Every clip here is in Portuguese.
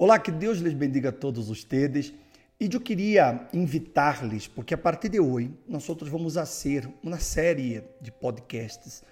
Olá, que Deus lhes bendiga a todos ustedes. E eu queria invitar-lhes, porque a partir de hoje nós outros vamos fazer uma série de podcasts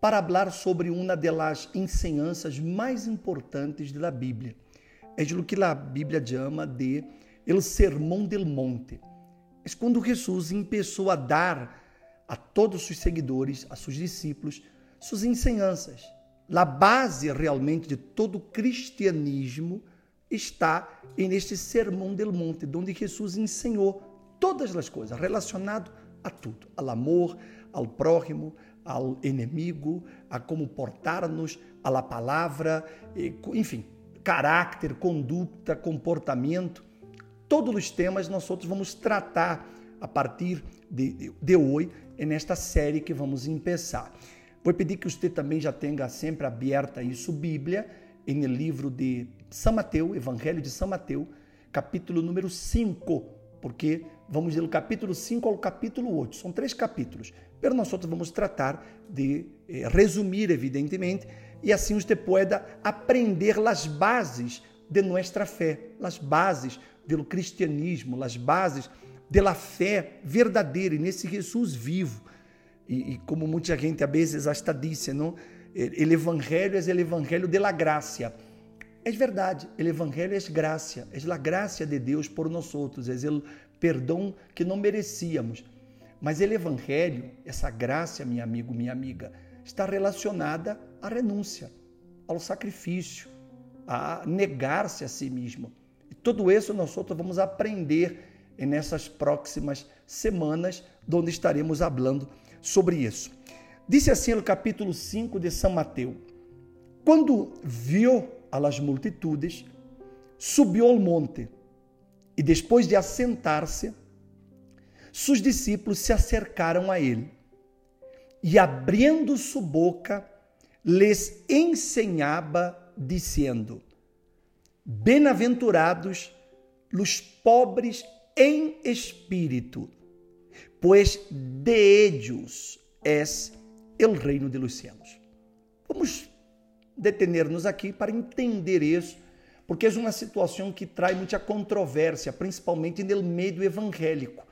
para falar sobre uma das ensinanças mais importantes da Bíblia. É o que a Bíblia chama de el Sermão del Monte. É quando Jesus começou a dar a todos os seguidores, a seus discípulos, suas ensinanças. A base realmente de todo o cristianismo está neste Sermão del Monte, onde Jesus ensinou todas as coisas relacionado a tudo, ao amor, ao próximo, ao inimigo, a como portar-nos, à palavra, enfim, caráter, conduta, comportamento. Todos os temas nós outros vamos tratar a partir de, de hoje nesta série que vamos começar. Vou pedir que você também já tenha sempre aberta isso Bíblia em livro de São Mateus, Evangelho de São Mateus, capítulo número 5, porque vamos do capítulo 5 ao capítulo 8. São três capítulos. Mas nós vamos tratar de eh, resumir, evidentemente, e assim você pueda aprender as bases de nossa fé, as bases do cristianismo, as bases da fé verdadeira nesse Jesus vivo. E, e, como muita gente às vezes hasta disse, não? El evangelho é o evangelho de la gracia. É verdade, o evangelho é graça, é a graça de Deus por nós outros, é o perdão que não merecíamos. Mas o evangelho, essa graça, meu amigo, minha amiga, está relacionada à renúncia, ao sacrifício, a negar-se a si mesmo. E tudo isso nós outros vamos aprender nessas próximas semanas, onde estaremos falando sobre isso. Disse assim no capítulo 5 de São Mateus: Quando viu as multitudes, subiu ao monte e depois de assentar-se, seus discípulos se acercaram a ele e, abrindo sua boca, lhes ensinava, dizendo: Bem-aventurados os pobres em espírito, pois de ellos es el reino de los cielos. Vamos detener-nos aqui para entender isso, porque é uma situação que traz muita controvérsia, principalmente no meio evangélico,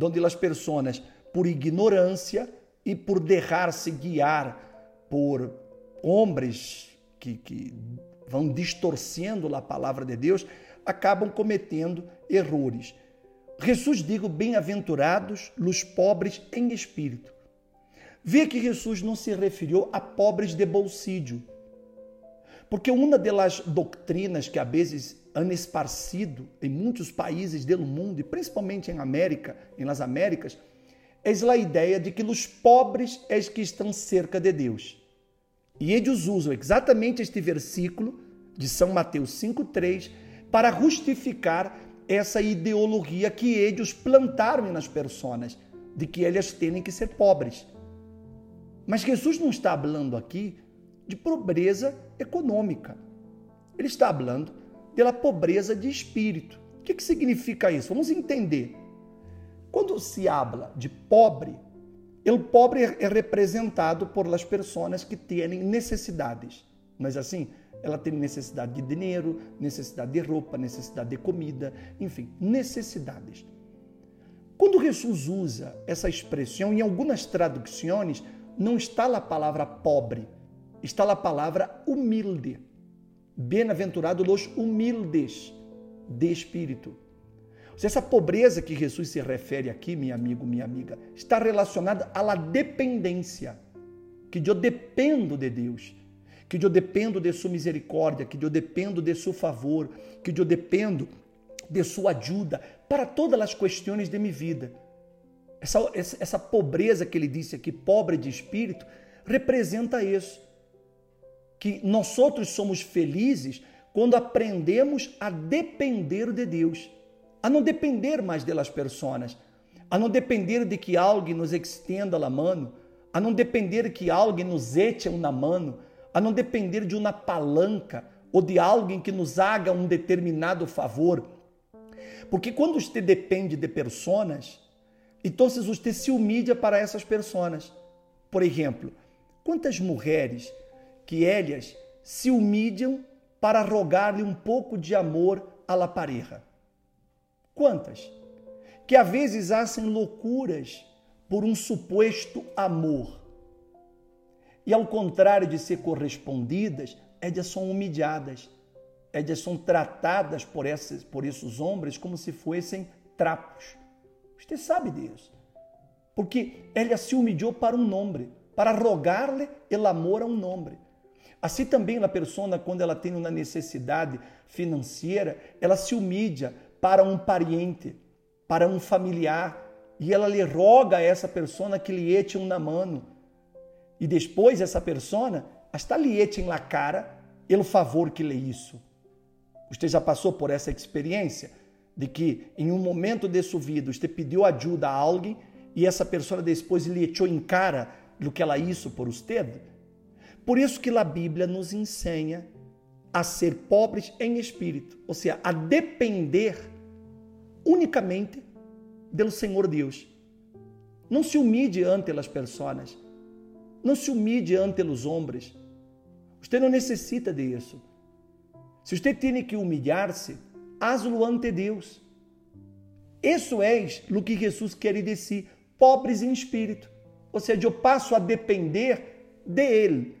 onde as pessoas, por ignorância e por deixar-se guiar por homens que, que vão distorcendo a palavra de Deus, acabam cometendo erros. Jesus digo, bem-aventurados os pobres em espírito, Vê que Jesus não se referiu a pobres de bolsillo. Porque uma das doutrinas que a vezes han esparcido em muitos países do mundo, e principalmente em América, em las Américas, é a ideia de que os pobres é que estão cerca de Deus. E eles usam exatamente este versículo de São Mateus 5,3 para justificar essa ideologia que eles plantaram nas pessoas, de que elas têm que ser pobres. Mas Jesus não está falando aqui de pobreza econômica. Ele está falando da pobreza de espírito. O que, que significa isso? Vamos entender. Quando se habla de pobre, o pobre é representado por las pessoas que têm necessidades. Mas assim, ela tem necessidade de dinheiro, necessidade de roupa, necessidade de comida, enfim, necessidades. Quando Jesus usa essa expressão, em algumas traduções, não está a palavra pobre, está a palavra humilde. Bem-aventurado os humildes de espírito. Essa pobreza que Jesus se refere aqui, meu amigo, minha amiga, está relacionada à dependência. Que eu dependo de Deus, que eu dependo de sua misericórdia, que eu dependo de seu favor, que eu dependo de sua ajuda para todas as questões de minha vida. Essa, essa pobreza que ele disse aqui, pobre de espírito, representa isso. Que nós outros somos felizes quando aprendemos a depender de Deus, a não depender mais das pessoas, a não depender de que alguém nos estenda a mão, a não depender de que alguém nos eche uma mão, a não depender de uma palanca ou de alguém que nos haga um determinado favor. Porque quando você depende de pessoas, então, você se humilha para essas pessoas. Por exemplo, quantas mulheres que elas se humilham para rogar-lhe um pouco de amor à la pareja? Quantas? Que às vezes hacem loucuras por um suposto amor. E ao contrário de ser correspondidas, elas são humilhadas, elas são tratadas por esses, por esses homens como se fossem trapos. Você sabe disso. Porque ela se humilhou para um nome, para rogar-lhe el amor a um nome. Assim também a pessoa, quando ela tem uma necessidade financeira, ela se humilha para um pariente, para um familiar, e ela lhe roga a essa pessoa que lhe eche um mano. E depois essa pessoa hasta lhe eche na cara pelo favor que lhe isso. Você já passou por essa experiência de que em um momento de sua vida você pediu ajuda a alguém e essa pessoa depois lhe echou em cara do que ela isso por você? Por isso que a Bíblia nos ensina a ser pobres em espírito, ou seja, a depender unicamente do Senhor Deus. Não se humilhe ante as pessoas, não se humilhe ante os homens. Você não necessita disso. Se você tem que humilhar-se, hazlo ante Deus. Isso é o que Jesus quer dizer, pobres em espírito. Ou seja, eu passo a depender dele.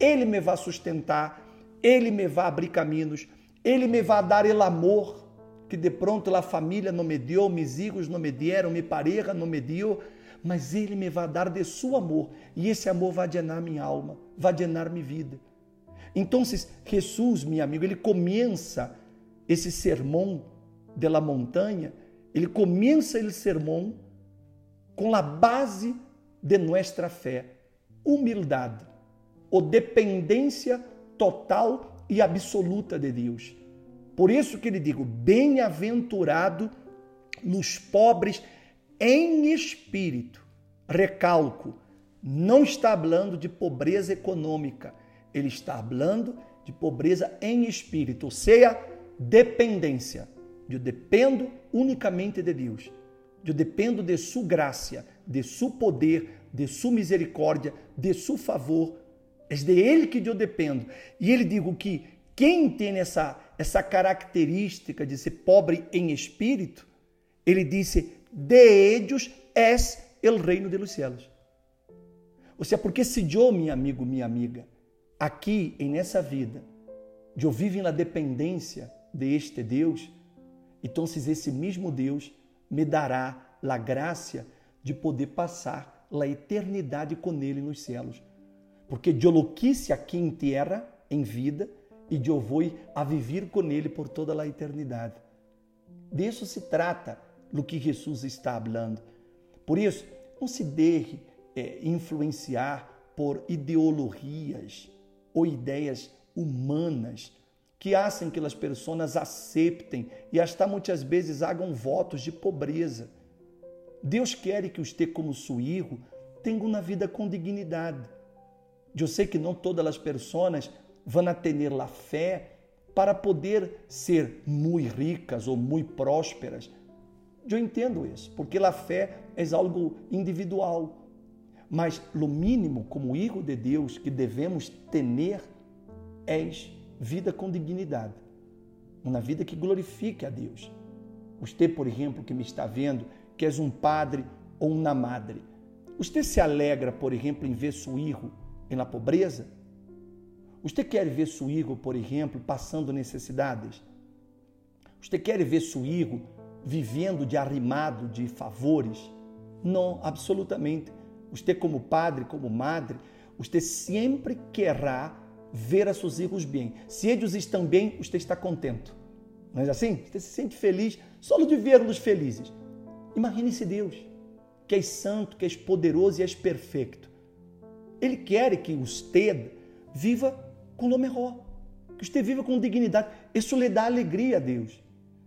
Ele me vai sustentar, ele me vai abrir caminhos, ele me vai dar el amor que de pronto a família não me deu, meus filhos não me deram, minha pareja não me deu, mas ele me vai dar de seu amor e esse amor vai llenar minha alma, vai llenar minha vida. Então, Jesus, meu amigo, ele começa esse sermão de la montanha, ele começa esse sermão com a base de nossa fé, humildade, ou dependência total e absoluta de Deus. Por isso que ele digo, bem-aventurado nos pobres em espírito. Recalco, não está falando de pobreza econômica, ele está falando de pobreza em espírito, ou seja, dependência. Eu dependo unicamente de Deus. Eu dependo de sua graça, de seu poder, de sua misericórdia, de seu favor. É de Ele que eu dependo. E ele digo que quem tem essa, essa característica de ser pobre em espírito, ele disse, de ellos es el reino de los cielos. Ou seja, porque se eu, meu amigo, minha amiga, aqui em nessa vida, eu vivo na dependência de este Deus, então esse mesmo Deus me dará a graça de poder passar a eternidade com Ele nos céus. Porque eu lo quise aqui em terra, em vida, e eu vou a viver com Ele por toda a eternidade. Disso se trata do que Jesus está falando. Por isso, não se deixe é, influenciar por ideologias ou ideias humanas que hacen que as pessoas aceitem e até muitas vezes hagam votos de pobreza. Deus quer que você, como seu filho, tenha uma vida com dignidade. Eu sei que não todas as pessoas vão ter a fé para poder ser muito ricas ou muito prósperas. Eu entendo isso, porque a fé é algo individual. Mas o mínimo como filho de Deus que devemos ter é vida com dignidade. Uma vida que glorifique a Deus. Você, por exemplo, que me está vendo, que és um padre ou uma madre, você se alegra, por exemplo, em ver seu filho na pobreza? Você quer ver seu filho, por exemplo, passando necessidades? Você quer ver seu filho vivendo de arrimado, de favores? Não, absolutamente. Você, como padre, como madre, você sempre querrá ver a seus filhos bem. Se eles estão bem, você está contente. Não é assim? Você se sente feliz só de vê-los felizes. Imagine-se Deus, que és santo, que és poderoso e és perfeito. Ele quer que você viva com o melhor, que você viva com dignidade. Isso lhe dá alegria a Deus,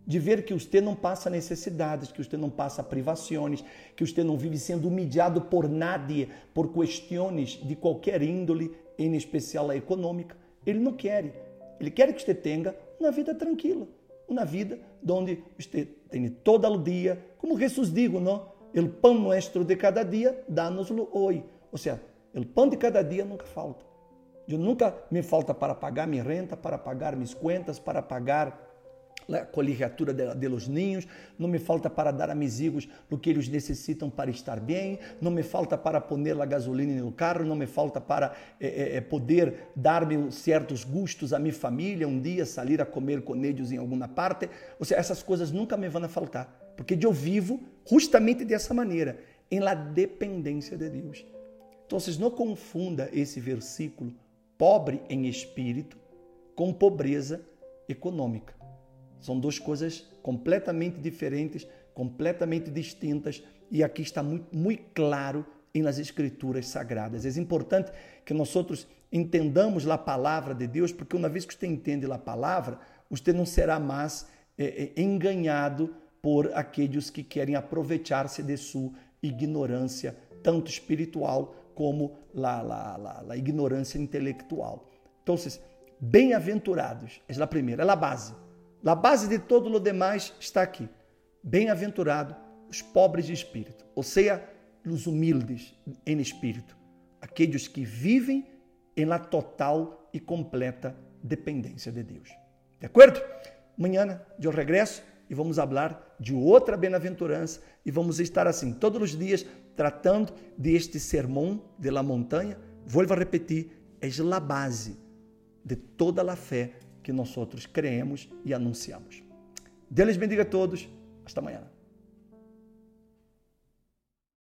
de ver que você não passa necessidades, que você não passa privações, que você não vive sendo humilhado por nadie, por questões de qualquer índole, em especial a econômica. Ele não quer. Ele quer que você tenha uma vida tranquila, uma vida onde você tem todo o dia, como Jesus digo, não? O pão nuestro de cada dia, dá-nos-lo hoje. Ou seja, o pão de cada dia nunca falta. Eu nunca me falta para pagar minha renta, para pagar minhas contas, para pagar a colegiatura de, de los não me falta para dar a mis o que eles necessitam para estar bem, não me falta para poner a gasolina no carro, não me falta para eh, eh, poder dar-me certos gustos a minha família, um dia sair a comer com eles em alguma parte. Ou seja, essas coisas nunca me vão faltar, porque eu vivo justamente dessa maneira, em la dependência de Deus. Então, não confunda esse versículo pobre em espírito com pobreza econômica. São duas coisas completamente diferentes, completamente distintas, e aqui está muito, muito claro nas escrituras sagradas. É importante que nós outros entendamos a palavra de Deus, porque uma vez que você entende a palavra, você não será mais é, é, enganado por aqueles que querem aproveitar-se de sua ignorância, tanto espiritual como la, la, la, la ignorância intelectual. Então, bem-aventurados, é a primeira, é a base. A base de todo o demais está aqui. Bem-aventurado os pobres de espírito, ou seja, os humildes em espírito, aqueles que vivem em la total e completa dependência de Deus. De acordo? Amanhã eu regresso e vamos falar de outra bem-aventurança e vamos estar assim todos os dias tratando deste sermão de la montanha. Volvo a repetir, é a base de toda a fé que nós outros creemos e anunciamos. Deus bendiga a todos. Hasta amanhã.